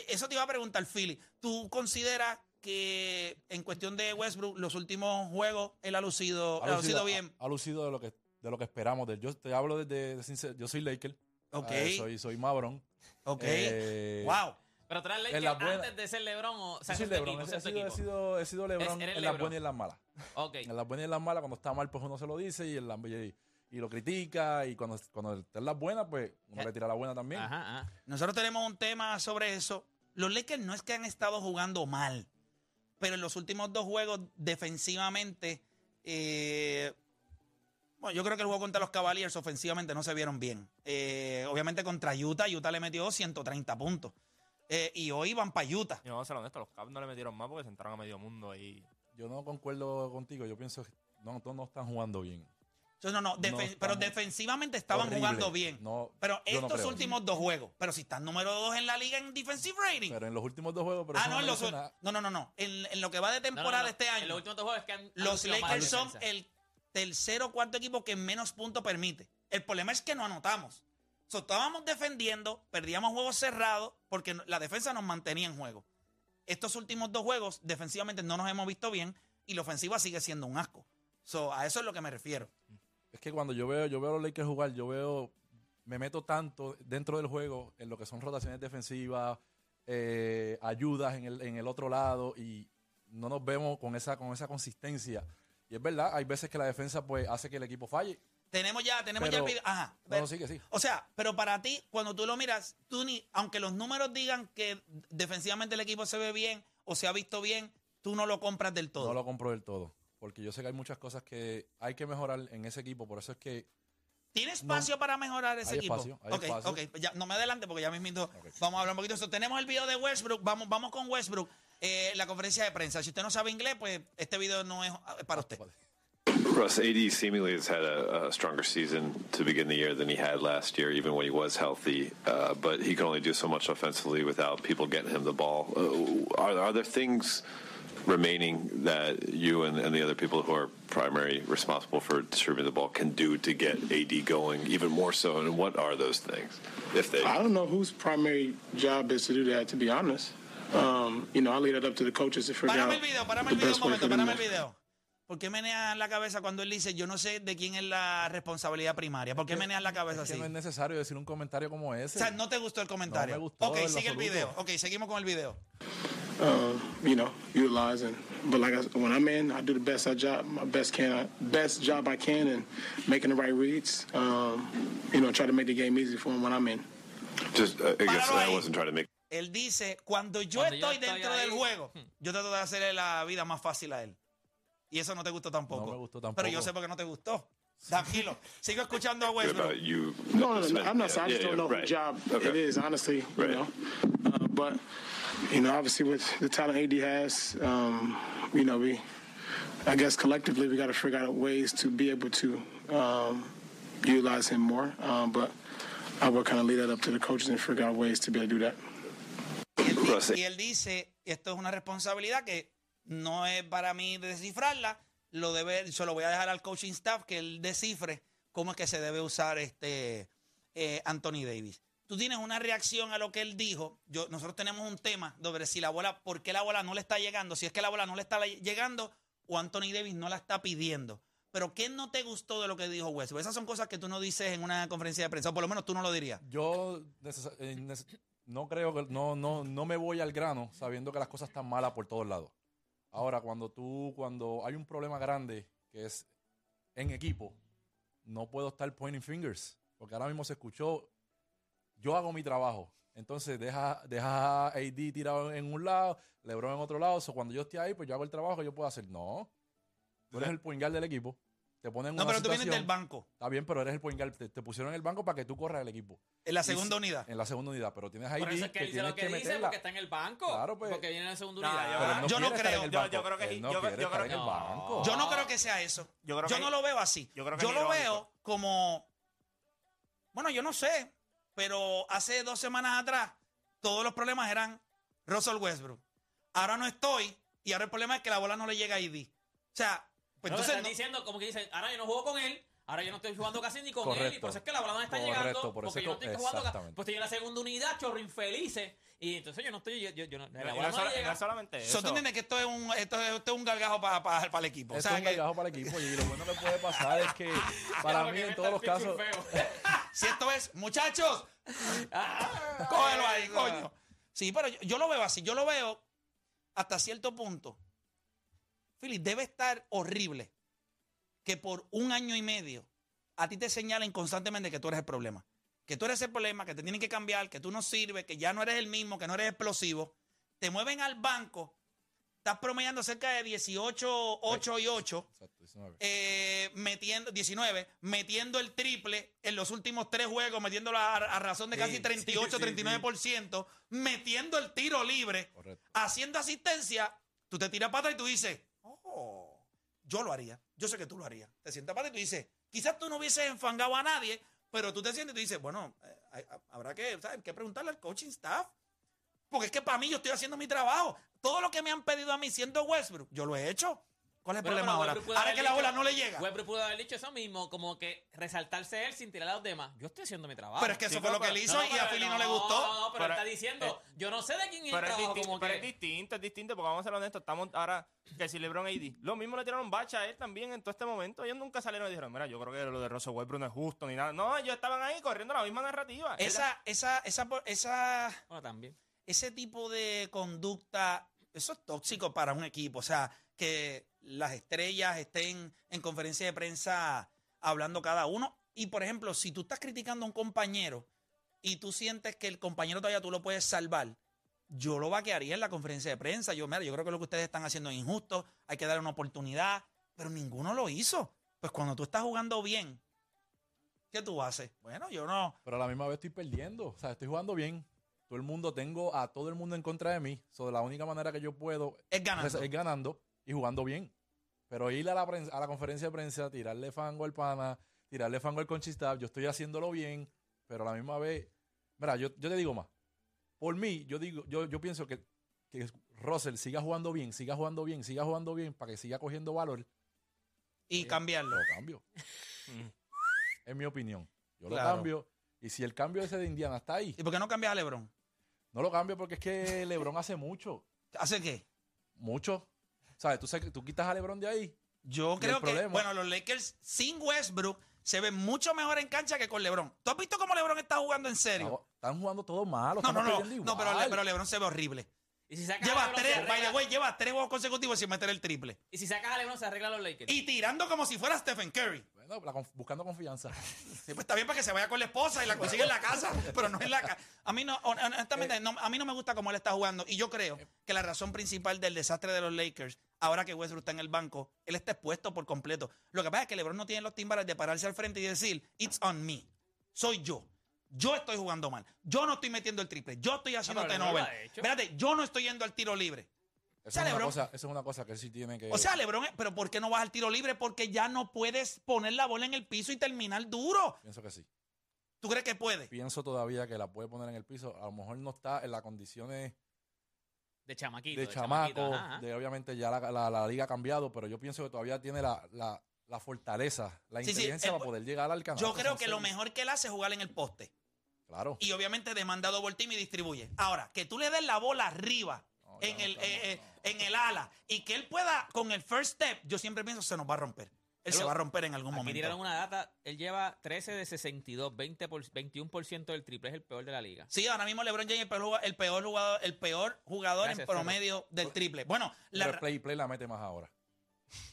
eso te iba a preguntar, Philly. ¿Tú consideras que en cuestión de Westbrook, los últimos juegos, él ha lucido, ha ha lucido bien? Ha, ha lucido de lo que de lo que esperamos de él. Yo te hablo desde de yo soy Laker. Ok, eh, soy soy Mabron. ok. Eh, wow. Pero En Lakers la buena- antes de ser LeBron o, o sea, tu LeBron, equipo, he, sido, he, sido, he sido LeBron en las buenas y en las malas. Ok. En las buenas y en las malas, cuando está mal, pues uno se lo dice y, en las- y, y lo critica. Y cuando, cuando está en las buenas, pues uno le tira la buena también. Ajá, ajá. Nosotros tenemos un tema sobre eso. Los Lakers no es que han estado jugando mal, pero en los últimos dos juegos defensivamente, eh, bueno, yo creo que el juego contra los Cavaliers ofensivamente no se vieron bien. Eh, obviamente contra Utah, Utah le metió 130 puntos. Eh, y hoy van para Utah. Y vamos a ser honestos, los Cavs no le metieron más porque se entraron a medio mundo ahí. Yo no concuerdo contigo. Yo pienso que no, todos no están jugando bien. No, no, defen- No pero defensivamente estaban Horrible. jugando bien. No, pero yo no estos últimos dos juegos, pero si están número dos en la liga en defensive rating. Pero en los últimos dos juegos, pero ah, no, en los, no, no, no, no. En, en lo que va de No, no, temporada no. este En año, los últimos dos juegos es que han, han los lucido más Lakers son el tercer o cuarto equipo que menos puntos permite. El problema es que no anotamos. Estábamos defendiendo, perdíamos juegos cerrados porque la defensa nos mantenía en juego. Estos últimos dos juegos, defensivamente no nos hemos visto bien y la ofensiva sigue siendo un asco. So, a eso es lo que me refiero. Es que cuando yo veo, yo veo a los Lakers jugar, yo veo, me meto tanto dentro del juego en lo que son rotaciones defensivas, eh, ayudas en el, en el otro lado y no nos vemos con esa, con esa consistencia. Y es verdad, hay veces que la defensa pues hace que el equipo falle. Tenemos ya, tenemos ya el Pero- video. Ajá. No, Pero- sí que sí. O sea, pero para ti, cuando tú lo miras, tú ni, aunque los números digan que defensivamente el equipo se ve bien o se ha visto bien, tú no lo compras del todo. No lo compro del todo. Porque yo sé que hay muchas cosas que hay que mejorar en ese equipo. Por eso es que ¿Tiene espacio para mejorar ese Hay equipo? espacio, hay ok, espacio. ok, ya, no me adelante porque ya mismo vamos a hablar un poquito de eso. Tenemos el video de Westbrook, vamos, vamos con Westbrook, eh, la conferencia de prensa. Si usted no sabe inglés, pues este video no es eh, para usted. Russ, AD seemingly has had a, a stronger season to begin the year than he had last year, even when he was healthy. Uh, but he can only do so much offensively without people getting him the ball. Uh, are, are there things remaining that you and, and the other people who are primary responsible for distributing the ball can do to get AD going even more so? And what are those things? If they I don't know whose primary job is to do that, to be honest. Um, you know, I leave it up to the coaches to figure out el video, párame the el video un best way momento, for them ¿Por qué meneas la cabeza cuando él dice, yo no sé de quién es la responsabilidad primaria? ¿Por qué meneas la cabeza es que así? no es necesario decir un comentario como O ese. sea, no te gustó el comentario. No me gustó ok, sigue el video. Ok, seguimos con el video. uh, you know, utilize and but like I, when I'm in, I do the best I job, my best can, best job I can, and making the right reads. Um, you know, try to make the game easy for them when I'm in. just, uh, I guess I wasn't trying to make Él dice, cuando yo Cuando yo estoy estoy dentro ahí, del juego, hmm. yo trato de hacerle la vida más fácil a él. Y eso no te gustó tampoco. No me gustó Pero tampoco. yo sé por qué no te gustó. Tranquilo. Sigo escuchando a Westbrook. you. No, no, no, I'm not. Yeah, I just yeah, don't know right. whose job Okay. it is, honestly. Right. You know, uh, but you know, obviously with the talent AD has, um, you know, we, I guess collectively we got to figure out ways to be able to um, utilize him more. Um, but I will kind of leave that up to the coaches and figure out ways to be able to do that. Y él, y él dice, esto es una responsabilidad que no es para mí descifrarla, lo debe, se lo voy a dejar al coaching staff que él descifre cómo es que se debe usar este eh, Anthony Davis. Tú tienes una reacción a lo que él dijo. Yo, nosotros tenemos un tema sobre si la bola, por qué la bola no le está llegando, si es que la bola no le está llegando o Anthony Davis no la está pidiendo. Pero ¿qué no te gustó de lo que dijo Westbrook? Esas son cosas que tú no dices en una conferencia de prensa, o por lo menos tú no lo dirías. Yo eh, no creo que no, no, no me voy al grano sabiendo que las cosas están malas por todos lados. Ahora, cuando tú, cuando hay un problema grande que es en equipo, no puedo estar pointing fingers. Porque ahora mismo se escuchó, yo hago mi trabajo. Entonces deja, deja a AD tirado en un lado, LeBron en otro lado. O cuando yo esté ahí, pues yo hago el trabajo que yo puedo hacer. No. Tú eres el point guard del equipo. Te ponen No, una pero tú vienes del banco, Está bien, pero eres el point guard. Te, te pusieron en el banco para que tú corras el equipo. en la segunda unidad. En la segunda unidad, pero tienes ahí Por eso es que, que dice lo que, que dice meterla. porque está en el banco. Claro, pues. Porque viene en la segunda No, unidad. yo- Pero Yo no creo. Yo- creo que no yo- yo creo en el que- banco. Yo no creo que sea eso. Yo creo Yo que- no lo veo así. yo creo que Yo es lo irónico. veo como. Bueno, yo no sé. Pero hace dos semanas atrás, todos los problemas eran Russell Westbrook. Ahora no estoy. Y ahora el problema es que la bola no le llega a ID. O sea, pues entonces. están no- diciendo, como que dicen, ahora yo no juego con él, ahora yo no estoy jugando casi ni con él, y Correcto. por eso es que la bola no está Correcto, llegando, por eso porque yo no estoy jugando, ca- exactamente. pues estoy en la segunda unidad, chorro infelices, y entonces yo no estoy, yo, yo, yo no, la Y no, bola llega. no solamente So, eso. tú entiendes que esto es un, esto es, esto es un gargajo para el equipo. Esto o sea, es un que gargajo para el equipo y lo bueno que puede pasar es que para mí en todos los casos si esto es, muchachos, cógelo ahí, coño. Sí, pero yo, yo lo veo así. Yo lo veo hasta cierto punto. Philip, debe estar horrible que por un año y medio a ti te señalen constantemente que tú eres el problema. Que tú eres el problema, que te tienen que cambiar, que tú no sirves, que ya no eres el mismo, que no eres explosivo. Te mueven al banco, estás promediando cerca de 18, 8 y 8 Exacto, 19. eh, metiendo 19, metiendo el triple en los últimos tres juegos, metiéndolo a, a razón de Sí, casi sí, 38, sí, 39%, metiendo el tiro libre, Correcto. haciendo asistencia, tú te tiras para atrás y tú dices, Yo lo haría. Yo sé que tú lo harías. Te sientas para y tú dices, quizás tú no hubieses enfangado a nadie, pero tú te sientes y tú dices, bueno, eh, habrá que, ¿sabes? que preguntarle al coaching staff. Porque es que para mí yo estoy haciendo mi trabajo. Todo lo que me han pedido a mí siendo Westbrook, yo lo he hecho. ¿Cuál es el Bueno, problema pero ahora? Westbrook pudo Ahora haber que la dicho- bola no le llega. Westbrook pudo haber dicho eso mismo, como que resaltarse él sin tirar a los demás. Yo estoy haciendo mi trabajo. Pero es que eso fue lo pero- que él hizo No, y a Philly no, le gustó. No, no, pero, Pero- él está diciendo, yo no sé de quién es el Pero es, trabajo, distinto, como pero que... es distinto, es distinto, porque vamos a ser honestos, estamos ahora que si LeBron AD, lo mismo le tiraron bacha a él también en todo este momento, ellos nunca salieron y dijeron, mira, yo creo que lo de Russell Westbrook no es justo ni nada. No, ellos estaban ahí corriendo la misma narrativa. Esa, esa, esa, esa, Bueno, también. ese tipo de conducta, eso es tóxico para un equipo. O sea, que las estrellas estén en conferencia de prensa hablando cada uno. Y por ejemplo, si tú estás criticando a un compañero y tú sientes que el compañero todavía tú lo puedes salvar, yo lo vaquearía en la conferencia de prensa. Yo, mira, yo creo que lo que ustedes están haciendo es injusto, hay que darle una oportunidad, pero ninguno lo hizo. Pues cuando tú estás jugando bien, ¿qué tú haces? Bueno, yo no. Pero a la misma vez estoy perdiendo. O sea, estoy jugando bien. Todo el mundo, tengo a todo el mundo en contra de mí. So, la única manera que yo puedo Es ganando. es, es ganando y jugando bien. Pero ir a la, prensa- a la conferencia de prensa, tirarle fango al pana, tirarle fango al conchistap, yo estoy haciéndolo bien, pero a la misma vez, mira, yo, yo te digo más. Por mí, yo digo, yo, yo pienso que, que Russell siga jugando bien, siga jugando bien, siga jugando bien, para que siga cogiendo valor, Y cambiarlo. lo cambio. es mi opinión. Yo Claro. lo cambio. Y si el cambio ese de Indiana está ahí, ¿Y por qué no cambias a LeBron? no lo cambio porque es que LeBron hace mucho. ¿Hace qué? Mucho. ¿Sabes? Tú, quitas a LeBron de ahí. Yo creo que, problema- bueno, los Lakers sin Westbrook se ven mucho mejor en cancha que con LeBron. ¿Tú has visto cómo LeBron está jugando en serio? Están jugando todos malos. No, no, no. No, pero. Le- pero LeBron se ve horrible. Y si sacas a Lleva LeBron, se tres, by the arregla- way, lleva tres juegos consecutivos sin meter el triple. Y si sacas a LeBron, se arreglan los Lakers. Y tirando como si fuera Stephen Curry. Bueno, la conf- buscando confianza. Sí, pues está bien para que se vaya con la esposa y la consiga en la casa, pero no en la casa. A mí no, hon- honestamente, no, a mí no me gusta cómo él está jugando. Y yo creo que la razón principal del desastre de los Lakers, ahora que Westbrook está en el banco, él está expuesto por completo. Lo que pasa es que LeBron no tiene los timbales de pararse al frente y decir, it's on me. Soy yo. Yo estoy jugando mal. Yo no estoy metiendo el triple. Yo estoy haciendo lo tenover. ha hecho. Espérate, yo no estoy yendo al tiro libre. Eso, sea, es una LeBron- cosa, eso es una cosa que él sí tiene que. O sea, LeBron, pero ¿por qué no vas al tiro libre? Porque ya no puedes poner la bola en el piso y terminar duro. pienso que sí. ¿Tú crees que puede? Pienso todavía que la puede poner en el piso. A lo mejor no está en las condiciones De chamaquito. de, chamaco. ajá, ajá. De, obviamente ya la, la- la liga ha cambiado, pero yo pienso que todavía tiene la, la- la fortaleza, la Sí, sí, inteligencia para poder llegar al canal. Yo creo que lo mejor que él hace es jugar en el poste. Claro. Y obviamente demanda double team y distribuye. Ahora, que tú le des la bola arriba, No, en, no el, eh, eh, en el ala, y que él pueda con el first step, yo siempre pienso se nos va a romper. Él Pero se va a romper en algún Aquí momento. tiraron una data. Él lleva 13 de 62, 20 por, 21% del triple. Es el peor de la liga. Sí, ahora mismo LeBron James es el peor jugador, el peor jugador, el peor jugador Gracias, en promedio del triple. Bueno, la, Pero el play, play la mete más ahora.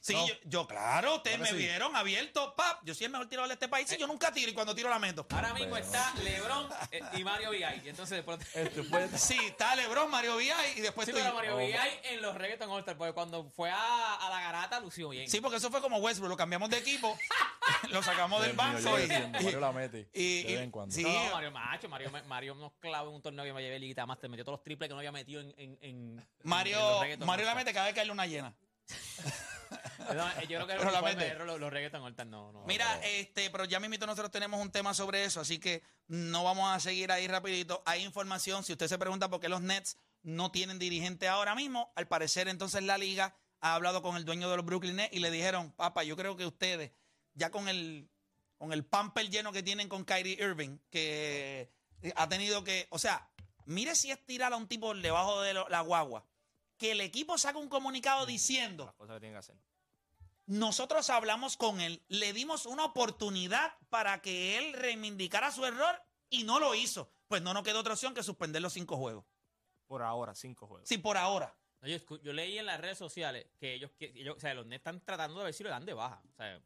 Sí, no. yo, yo, claro, ustedes me sí. vieron abierto, pap. Yo soy el mejor tirador de este país y yo nunca tiro y cuando tiro la meto. Ahora mismo está LeBron eh, y Mario VI. Y entonces después. Este fue- Sí, está LeBron, Mario Villa y después Sí, estoy pero. Mario VI en los reggaeton all porque cuando fue a, a la garata lució bien. Sí, porque eso fue como Westbrook, lo cambiamos de equipo, lo sacamos del banco y, Mario la mete y- de y- vez en cuando. sí. No, Mario Macho, Mario, Mario nos clavó en un torneo que me llevé liguita más, te metió todos los triples que no había metido en, en, en- en Mario, reggaeton Mario la mete cada vez que hay luna llena. No, eh, yo creo que Pero la mete. los, los reggaeton no, no. Mira, este, pero ya mismito nosotros tenemos un tema sobre eso, así que no vamos a seguir ahí rapidito. Hay información, si usted se pregunta por qué los Nets no tienen dirigente ahora mismo, al parecer entonces la liga ha hablado con el dueño de los Brooklyn Nets y le dijeron, papá, yo creo que ustedes, ya con el, con el pamper lleno que tienen con Kyrie Irving, que ha tenido que, o sea, mire si es tirar a un tipo debajo de lo- la guagua, que el equipo saca un comunicado diciendo, Las cosas que tienen que hacer. Nosotros hablamos con él, le dimos una oportunidad para que él reivindicara su error y no lo hizo. Pues no nos quedó otra opción que suspender los cinco juegos. Por ahora, cinco juegos. Sí, por ahora. No, yo, leí en las redes sociales que ellos, que ellos- o sea, los Nets están tratando de ver si lo dan de baja. O sea,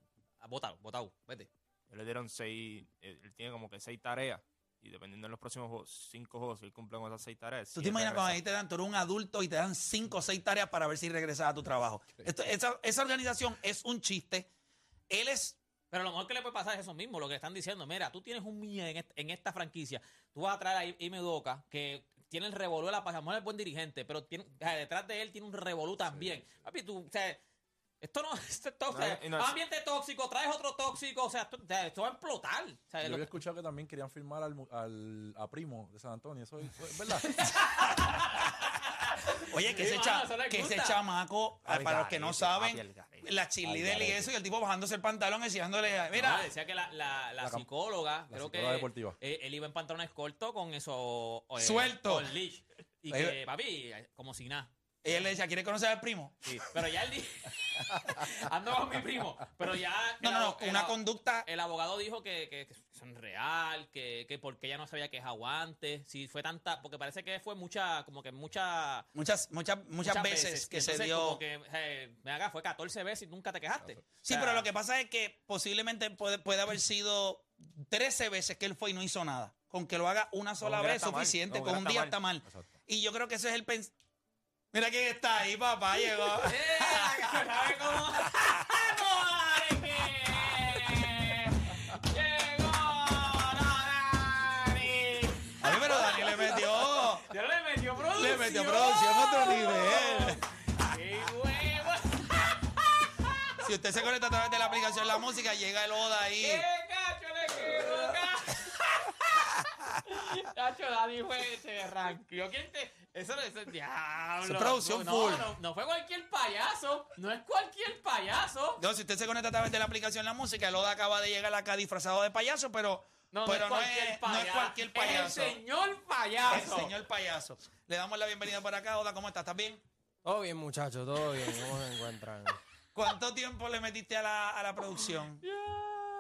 botado, botado, vete. Le dieron seis, él él tiene como que seis tareas. Y dependiendo de los próximos juegos, cinco juegos, si él cumple con esas seis tareas. ¿Tú te imaginas cuando ahí te dan, tú eres un adulto y te dan cinco o seis tareas para ver si regresas a tu trabajo? Esto- esa, esa organización es un chiste. Él es Pero lo mejor que le puede pasar es eso mismo, lo que le están diciendo. Mira, tú tienes un millón en, est- en esta franquicia. Tú vas a traer a I- Ime Udoka, que tiene el revolú de la paz. A lo mejor es buen dirigente, pero tiene, o sea, detrás de él tiene un revolú también. Papi, tú, o sea, Esto no, esto es tó- No, y no es- ambiente tóxico, traes otro tóxico, o sea, esto, o va a explotar. O sea, Yo lo- había escuchado que también querían firmar al, al- a Primo de San Antonio. Eso es, verdad. Oye, que, Sí, ese, mano, cha- que ese chamaco, Al para los que no saben, la cheerleader y eso, y el tipo bajándose el pantalón enseñándole, No, mira, decía que la, la, la psicóloga, la creo psicóloga que deportiva. eh, él iba en pantalones cortos con eso eh, Suelto. con leash. Y que, papi, como si nada. Ella le decía, ¿quiere conocer al primo? Sí, pero ya él dijo, ando con mi primo, pero ya No, no, no, el una conducta El abogado dijo que, que, que son real, que, que porque ella no sabía que es aguante, si fue tanta, porque parece que fue mucha, como que mucha, muchas, muchas, muchas, veces, que Y se dio. Como que, eh, ven acá, fue 14 veces y nunca te quejaste. Sí, O sea, pero lo que pasa es que posiblemente puede, puede haber sido 13 veces que él fue y no hizo nada. Con que lo haga una sola vez es mal, suficiente. Con un día está mal. Exacto. Y yo creo que ese es el. Mira quién está ahí, papá, llegó. ¡Eh! ¿Sabe cómo? ¡Vamos, Dani, que ¡Llegó Dani! A mí, pero Dani le metió... Ya le metió producción. Le metió producción a otro nivel. ¡Qué huevo! Si usted se conecta a través de la aplicación La Música, llega el Oda ahí. Cacho, Dani fue, se ranqueó. ¿Quién te...? Eso no es el diablo. Es producción no, full. No, no fue cualquier payaso. No es cualquier payaso. No, si usted se conecta a través de la aplicación La Música, el Oda acaba de llegar acá disfrazado de payaso, pero, No, pero no, es cualquier no es payaso. cualquier payaso. Es el señor payaso. El señor payaso. Le damos la bienvenida por acá. Oda, ¿cómo estás? ¿Estás bien? Todo bien, muchachos, todo bien. ¿Cómo se encuentran? ¿Cuánto tiempo le metiste a la, a la producción?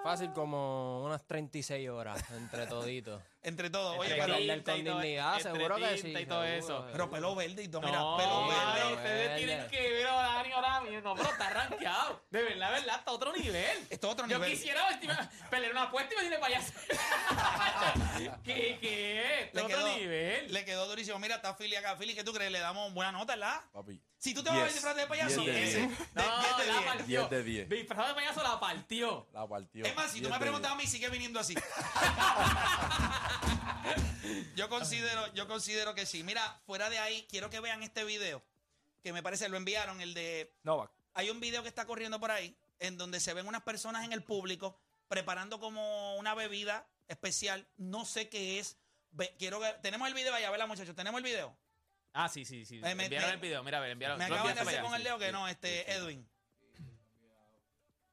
Fácil como unas 36 horas entre toditos. Entre todos. Oye, pero, con dignidad, seguro que sí. y todo eso. pero pelo verde y todo. Mira, no, pelo verde. ustedes tienen que ver a Dani ahora mismo. No, pero está rankeado. De verdad, verdad, está a otro nivel. Esto es otro Yo nivel. quisiera vestirme- pelear una apuesta y me tiene payaso. ¿Qué, qué? Está otro quedó, nivel. le quedó durísimo. Mira, está Philly acá. Philly, ¿qué tú crees? Le damos buena nota, ¿verdad? Papi. Si tú te vas a ver 10, disfraz de payaso, 10 de ese. 10. De- No, 10 de la 10. partió. 10 de 10. Disfrazado de payaso la partió. La partió. Es más, si tú 10 me de preguntas a 10. mí, sigue viniendo así. yo considero, yo considero que sí. Mira, fuera de ahí, quiero que vean este video. Que me parece, lo enviaron, el de. Novak. Hay un video que está corriendo por ahí, en donde se ven unas personas en el público preparando como una bebida especial. No sé qué es. Ve- quiero ver. Tenemos el video allá, ¿verdad, muchachos? Tenemos el video. Ah, sí, sí, sí. Eh, me- enviaron me- el video. Mira, a ver, enviaron. Me de hacer con el sí. que no, este, Edwin.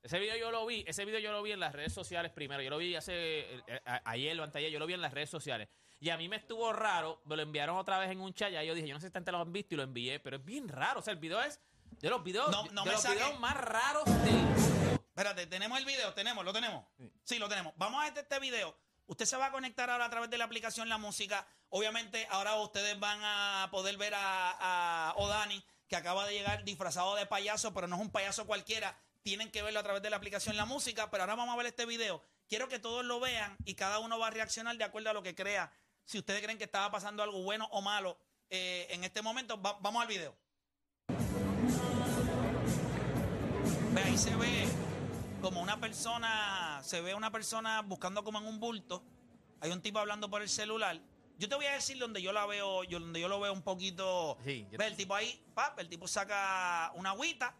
Ese video yo lo vi, ese video yo lo vi en las redes sociales primero. Yo lo vi hace eh, a- ayer o anteayer, yo lo vi en las redes sociales. Y a mí me estuvo raro, me lo enviaron otra vez en un chat. Ya yo dije, yo no sé si gente lo han visto y lo envié, pero es bien raro. O sea, el video es de los videos, No, no de me los saque. videos más raros mundo. Espérate, tenemos el video, tenemos, lo tenemos. Sí, lo tenemos. Vamos a este, este video. Usted se va a conectar ahora a través de la aplicación La Música. Obviamente, ahora ustedes van a poder ver a, a Odani, que acaba de llegar disfrazado de payaso, pero no es un payaso cualquiera. Tienen que verlo a través de la aplicación La Música. Pero ahora vamos a ver este video. Quiero que todos lo vean y cada uno va a reaccionar de acuerdo a lo que crea. Si ustedes creen que estaba pasando algo bueno o malo eh, en este momento, va- vamos al video. Ve, ahí se ve como una persona, se ve una persona buscando como en un bulto. Hay un tipo hablando por el celular. Yo te voy a decir donde yo la veo, yo, donde yo lo veo un poquito. Sí, Ve, el tipo ahí, pap, el tipo saca una agüita,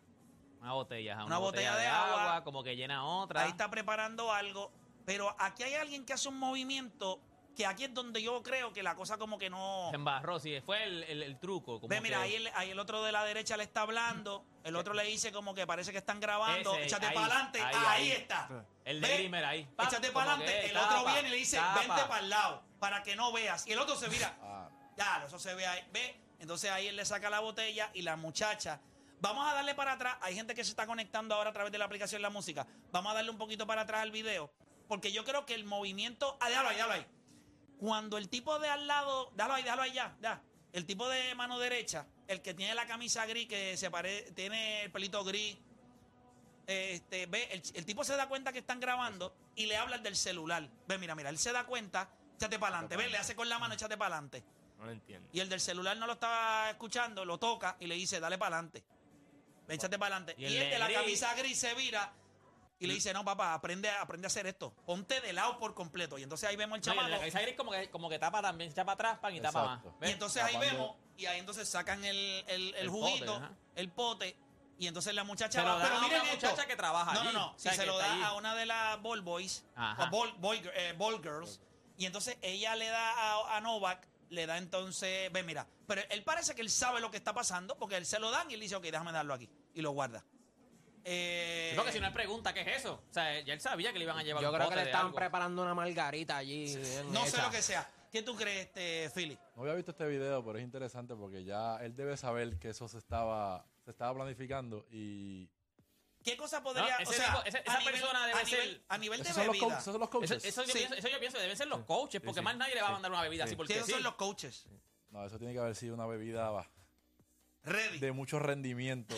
Una botella, Una botella de agua. como que llena otra. ahí está preparando algo. Pero aquí hay alguien que hace un movimiento que aquí es donde yo creo que la cosa como que no. Se embarró, sí, fue el, el- el truco. Como Ve, mira, que- ahí el, ahí el otro de la derecha le está hablando, el otro le dice como que parece que están grabando, Ese, échate para adelante, ahí, ahí, ahí. está. El de Ve, Grimmer ahí. Pap, Échate para adelante, el otro viene y le dice, tapa. vente para el lado, para que no veas. Y el otro se mira, Ah, ya, eso se ve ahí, ve. Entonces ahí él le saca la botella y la muchacha. Vamos a darle para atrás. Hay gente que se está conectando ahora a través de la aplicación La Música. Vamos a darle un poquito para atrás al video. Porque yo creo que el movimiento. Ah, déjalo ahí, déjalo ahí. Cuando el tipo de al lado. Déjalo ahí, déjalo ahí ya, ya. El tipo de mano derecha, el que tiene la camisa gris, que se pare, tiene el pelito gris. Este, ve, el, el tipo se da cuenta que están grabando y le habla del celular. Ve, mira, mira, él se da cuenta, échate para adelante. Ve, le hace con la mano, échate para adelante. No lo entiendo. Y el del celular no lo estaba escuchando, lo toca y le dice, dale para adelante. Échate para adelante. Y Y, el el de la gris- camisa gris se vira y le dice, no, papá, aprende, a- aprende a hacer esto. Ponte de lado por completo. Y entonces ahí vemos el No, y de chamaco. la camisa gris como que, como que tapa también, se echa para atrás, pan, y tapa más. Y entonces ahí Tapando- vemos, y ahí entonces sacan el, el, el El juguito, pote, el pote, Y entonces la muchacha Se lo va, da pero a miren una esto. muchacha que trabaja No, no, allí. no. O sea, si se lo da allí. a una de las ball boys, o ball, boy, eh, ball girls, y entonces ella le da a, a Novak, le da entonces, ve, mira, pero él parece que él sabe lo que está pasando, porque él se lo dan y él dice, ok, déjame darlo aquí, y lo guarda. Eh, Porque si no él pregunta qué es eso. O sea, ya él sabía que le iban a llevar Yo un creo bote que le de estaban algo. preparando una margarita allí. no sé lo que sea. ¿Qué tú crees, este, Philly? No había visto este video, pero es interesante porque ya él debe saber que eso se estaba, se estaba planificando y ¿Qué cosa podría, No, ese o sea, tipo- esa nivel- persona debe a nivel, ser- a nivel de esos son, los bebida, coaches, esos son los coaches. Eso, eso yo Sí. pienso, eso yo pienso que deben ser los coaches, porque sí. más nadie le va a mandar una bebida así Sí. porque sí. son los coaches. No, eso tiene que haber sido una bebida Ready. de mucho rendimiento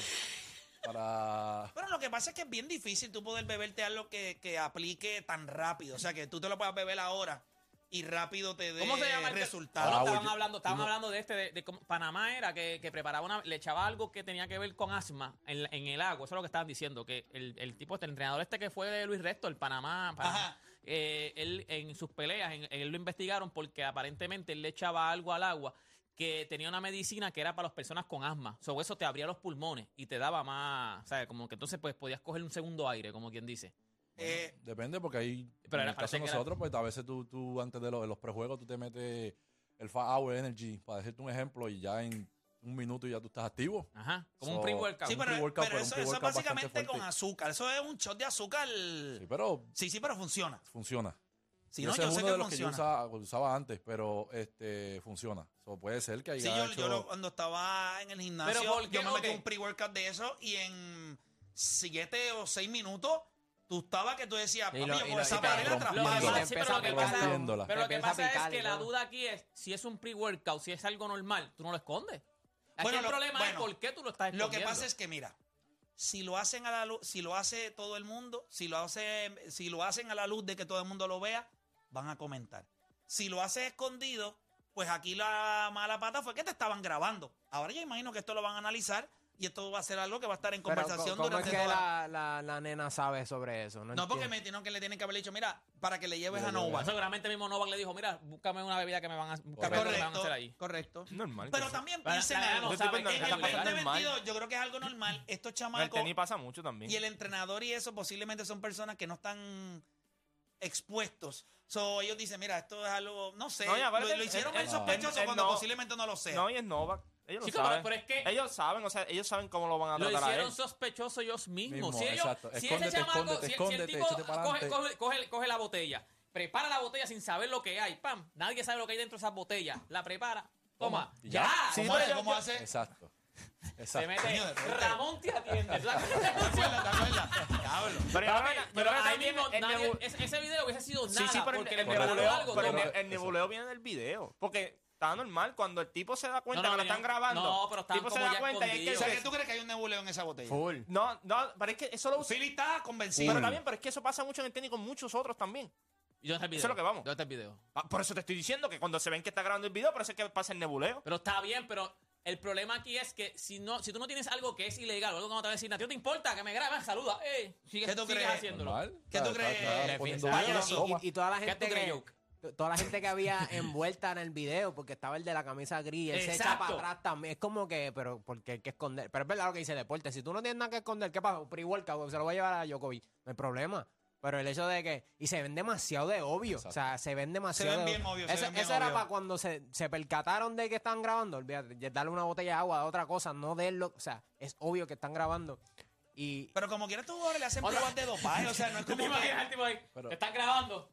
para... Pero lo que pasa es que es bien difícil tú poder beberte algo que, que aplique tan rápido. O sea, que tú te lo puedas beber ahora y rápido te dé ¿Cómo se llama el que- resultado. Bueno, Ah, estaban yo- hablando, estaban hablando de este, de, de cómo Panamá era que, que preparaba una, le echaba algo que tenía que ver con asma en, en el agua. Eso es lo que estaban diciendo, que el, el tipo, este, el entrenador este que fue de Luis Resto, el Panamá, Panamá, eh, él en sus peleas, en- él lo investigaron porque aparentemente él le echaba algo al agua que tenía una medicina que era para las personas con asma. Sobre eso te abría los pulmones y te daba más, o sea, como que entonces pues podías coger un segundo aire, como quien dice. Eh, Depende porque ahí, Pero en el caso de era- nosotros, pues a veces tú, tú antes de, los- de los prejuegos, tú te metes el Fat Hour Energy, para decirte un ejemplo, y ya en un minuto ya tú estás activo. Ajá, como So, un pre-workout. sí, pero, pre-workout, pero eso, eso es básicamente con azúcar. Eso es un shot de azúcar. Sí, pero Sí, sí, pero funciona. funciona. Si Y no, ese yo es sé uno que de los que yo usaba, usaba antes, pero este funciona. So, puede ser que haya Sí, yo, hecho... yo lo- cuando estaba en el gimnasio, Pero, ¿por qué? yo me metí un pre-workout de eso y en siete o seis minutos tú estabas que tú decías, papi, lo- yo con lo- esa pared. Lo pero lo que pasa-. Pero lo que es que la duda aquí es, si es un pre-workout, si es algo normal, tú no lo escondes. Aquí Bueno, el lo- problema bueno, es por qué tú lo estás Lo escondiendo. que pasa es que, mira, si lo hacen a la luz, si lo hace todo el mundo, si lo hace, si lo hacen a la luz de que todo el mundo lo vea, van a comentar. Si lo hace escondido, pues aquí la mala pata fue que te estaban grabando. Ahora yo imagino que esto lo van a analizar y esto va a ser algo que va a estar en Pero, conversación ¿cómo es durante que toda- la, la, la nena sabe sobre eso? No, No, porque me tienen que le tienen que haber dicho, mira, para que le lleves Le a. Novak. Seguramente mismo Novak le dijo, mira, búscame una bebida que me van a, búscame algo que me van a Correcto, hacer ahí. correcto. Normal. Pero también piensen algo. no Yo estoy sabe que pensando es En el que ilegal. normal. 2022 yo creo que es algo normal. Estos el chamacos tenis pasa mucho también. y el entrenador y eso posiblemente son personas que no están expuestos. So, ellos dicen, mira, esto es algo, no sé, No, lo, hicieron el- el- sospechoso el- cuando no- posiblemente no lo sea. No, y es Novak. Ellos lo saben. pero es que- ellos saben, o sea, ellos saben cómo lo van a Lo tratar a hicieron él. sospechosos ellos mismos. Mismo, si ellos, exacto. si Escóndete, ese chamaco, si, si el tipo coge, coge- coge- coge la botella, prepara la botella sin saber lo que hay, pam, nadie sabe lo que hay dentro de esas botellas, la prepara, toma, ya, ya. Sí, ¿Cómo hace? yo- ¿Cómo yo- hace? Exacto. se Exacto. mete. Ramón te atiende. ¿Te acuerdas? ¿Te acuerdas? Diablo. Pero, Pero ahí mismo, el ese, video hubiese sido nada, Sí, sí, pero porque el, el nebuleo, algo. pero el, el nebuleo viene del video. Porque está normal cuando el tipo se da cuenta No, no, que lo están grabando. no, pero el estaban tipo se da ya cuenta y hay que O sea. ¿qué tú crees que hay un nebuleo en esa botella? Full. No, no, pero es que eso lo usa. Philly está convencido. Pero también, pero es que eso pasa mucho en el tenis con muchos otros también. ¿Y dónde está el video? Eso es lo que vamos. ¿Dónde está el video? Ah, Por eso te estoy diciendo que cuando se ven que está grabando el video, por eso es que pasa el nebuleo. Pero está bien, pero el problema aquí es que si no, si tú no tienes algo que es ilegal, o algo que no te va a decir, "A ti no te importa que me grabes, saluda, eh, sigue, ¿Qué tú crees? haciendo Normal. ¿Qué tú crees? Y, toda la ¿Qué gente tú crees, que Joke? Toda la gente que había envuelta en el video porque estaba el de la camisa gris él se echa para atrás también. Es como que pero porque hay que esconder. Pero es verdad lo que dice deporte. Si tú no tienes nada que esconder ¿qué pasa? pre-workout se lo va a llevar a Djokovic. No hay problema. Pero el hecho de que y se ven demasiado de obvio. O sea se ven demasiado ven de bien obvio, se eso, ven bien eso era para cuando se, se percataron de que estaban grabando. Olvídate darle una botella de agua otra cosa no de lo o sea es obvio que están grabando. Y Pero como quiera, estos jugadores le hacen pruebas de dopaje. O sea, no es ¿Tú como te que... imaginas tipo ahí? Pero- Te están grabando.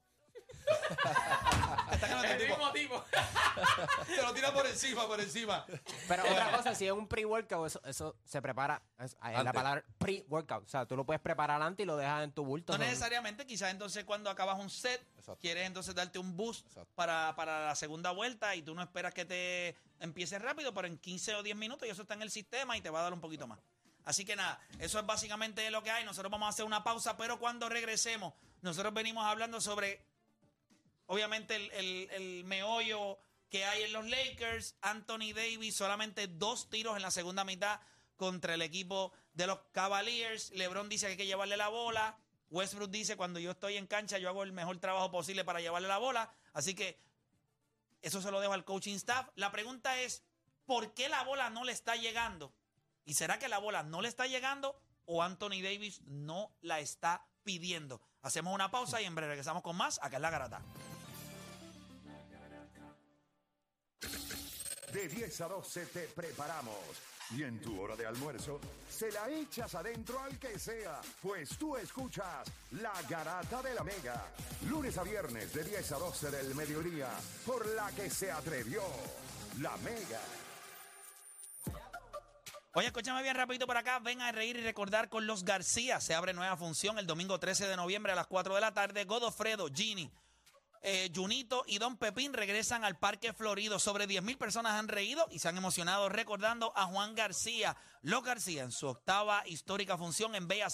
Está ganando el El tipo. mismo tipo. Te lo tira por encima, por encima. Pero otra cosa, si es un pre-workout, eso, eso se prepara. Es, es la Antes. palabra pre-workout. O sea, tú lo puedes preparar antes y lo dejas en tu bulto. No ¿no? necesariamente, quizás entonces cuando acabas un set, Exacto. quieres entonces darte un boost Exacto. para, para la segunda vuelta y tú no esperas que te empieces rápido, pero en 15 o 10 minutos y eso está en el sistema y te va a dar un poquito más. Así que nada, eso es básicamente lo que hay. Nosotros vamos a hacer una pausa, pero cuando regresemos, nosotros venimos hablando sobre, obviamente, el, el- el meollo que hay en los Lakers. Anthony Davis, solamente dos tiros en la segunda mitad contra el equipo de los Cavaliers. LeBron dice que hay que llevarle la bola. Westbrook dice, cuando yo estoy en cancha, yo hago el mejor trabajo posible para llevarle la bola. Así que eso se lo dejo al coaching staff. La pregunta es, ¿por qué la bola no le está llegando ¿Y será que la bola no le está llegando o Anthony Davis no la está pidiendo? Hacemos una pausa y en breve regresamos con más. Acá es la garata. De 10 a 12 te preparamos. Y en tu hora de almuerzo, se la echas adentro al que sea, pues tú escuchas La Garata de la Mega. Lunes a viernes de 10 a 12 del mediodía, por la que se atrevió La Mega. Oye, escúchame bien rapidito por acá. Ven a reír y recordar con los García. Se abre nueva función el domingo 13 de noviembre a las 4 de la tarde. Godofredo, Gini, eh, Junito y Don Pepín regresan al Parque Florido. Sobre 10.000 personas han reído y se han emocionado recordando a Juan García. Los García en su octava histórica función en Bellas Artes.